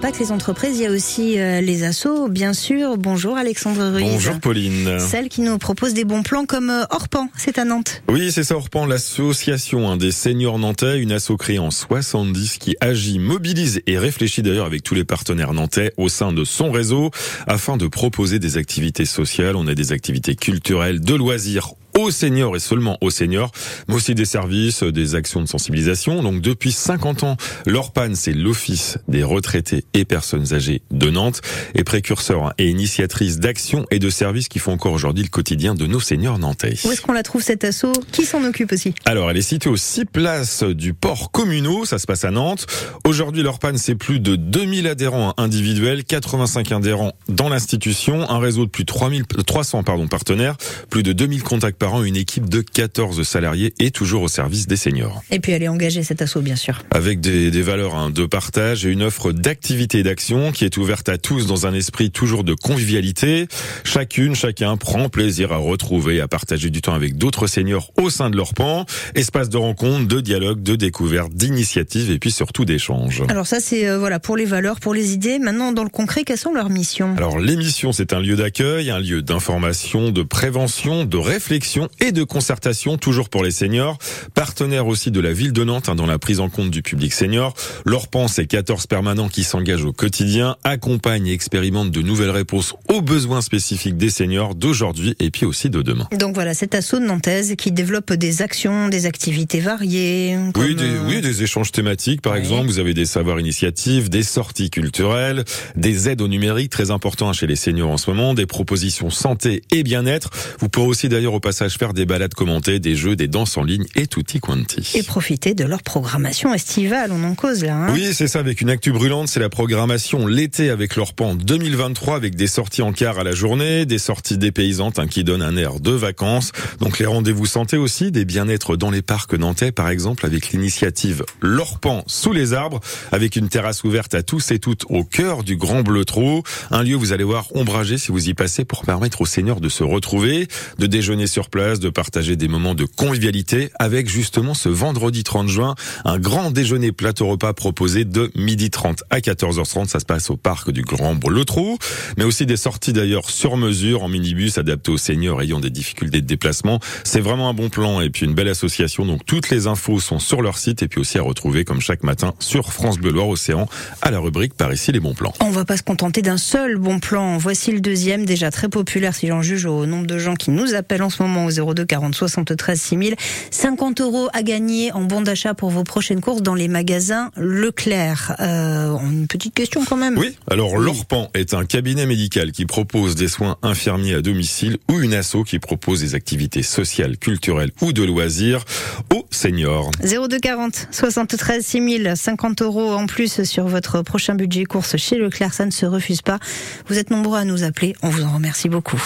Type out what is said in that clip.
Pas que les entreprises, il y a aussi euh, les assos, bien sûr. Bonjour Alexandre Ruiz. Bonjour Pauline. Celle qui nous propose des bons plans comme euh, Orpan, c'est à Nantes. Oui, c'est ça Orpan, l'association des seniors nantais, une asso créée en 70 qui agit, mobilise et réfléchit d'ailleurs avec tous les partenaires nantais au sein de son réseau afin de proposer des activités sociales. On a des activités culturelles, de loisirs aux seniors et seulement aux seniors, mais aussi des services, des actions de sensibilisation. Donc depuis 50 ans, l'ORPAN, c'est l'Office des retraités et personnes âgées de Nantes, et précurseur et initiatrice d'actions et de services qui font encore aujourd'hui le quotidien de nos seniors nantais. Où est-ce qu'on la trouve cette asso? Qui s'en occupe aussi? Alors elle est située aux 6 places du port communaux, ça se passe à Nantes. Aujourd'hui l'ORPAN, c'est plus de 2000 adhérents individuels, 85 adhérents dans l'institution, un réseau de plus de 3000, 300 pardon, partenaires, plus de 2000 contacts une équipe de 14 salariés et toujours au service des seniors. Et puis elle est engagée cette asso bien sûr. Avec des, des valeurs hein, de partage et une offre d'activité et d'action qui est ouverte à tous dans un esprit toujours de convivialité. Chacune, chacun prend plaisir à retrouver, à partager du temps avec d'autres seniors au sein de leur pan. Espace de rencontre, de dialogue, de découverte, d'initiative et puis surtout d'échange. Alors ça c'est euh, voilà pour les valeurs, pour les idées. Maintenant dans le concret, quelles sont leurs missions? Alors l'émission c'est un lieu d'accueil, un lieu d'information, de prévention, de réflexion et de concertation, toujours pour les seniors. Partenaire aussi de la ville de Nantes hein, dans la prise en compte du public senior. L'ORPAN, c'est 14 permanents qui s'engagent au quotidien, accompagnent et expérimentent de nouvelles réponses aux besoins spécifiques des seniors d'aujourd'hui et puis aussi de demain. Donc voilà, cet assaut de Nantaise qui développe des actions, des activités variées. Oui, des, oui, des échanges thématiques par exemple. Vous avez des savoirs initiatives, des sorties culturelles, des aides au numérique très importants chez les seniors en ce moment, des propositions santé et bien-être. Vous pourrez aussi d'ailleurs au passage faire des balades commentées, des jeux, des danses en ligne et tutti quanti. Et profiter de leur programmation estivale, on en cause là. Hein oui, c'est ça, avec une actu brûlante, c'est la programmation l'été avec leur pan 2023 avec des sorties en car à la journée, des sorties dépaysantes hein, qui donnent un air de vacances. Donc les rendez-vous santé aussi, des bien-être dans les parcs nantais par exemple avec l'initiative L'Orpan sous les arbres avec une terrasse ouverte à tous et toutes au cœur du Grand Bleu Trou. Un lieu, vous allez voir, ombragé si vous y passez pour permettre aux seigneurs de se retrouver, de déjeuner sur de partager des moments de convivialité avec justement ce vendredi 30 juin, un grand déjeuner plateau repas proposé de midi 30 à 14h30. Ça se passe au parc du Grand Le Trou, mais aussi des sorties d'ailleurs sur mesure en minibus adaptés aux seniors ayant des difficultés de déplacement. C'est vraiment un bon plan et puis une belle association. Donc toutes les infos sont sur leur site et puis aussi à retrouver comme chaque matin sur France Bleu Loire Océan à la rubrique par ici les bons plans. On va pas se contenter d'un seul bon plan. Voici le deuxième déjà très populaire si j'en juge au nombre de gens qui nous appellent en ce moment au 02 40 73 6000. 50 euros à gagner en bon d'achat pour vos prochaines courses dans les magasins Leclerc. Euh, une petite question quand même. Oui, alors l'Orpan est un cabinet médical qui propose des soins infirmiers à domicile ou une asso qui propose des activités sociales, culturelles ou de loisirs aux seniors. 02 40 73 6000. 50 euros en plus sur votre prochain budget course chez Leclerc. Ça ne se refuse pas. Vous êtes nombreux à nous appeler. On vous en remercie beaucoup.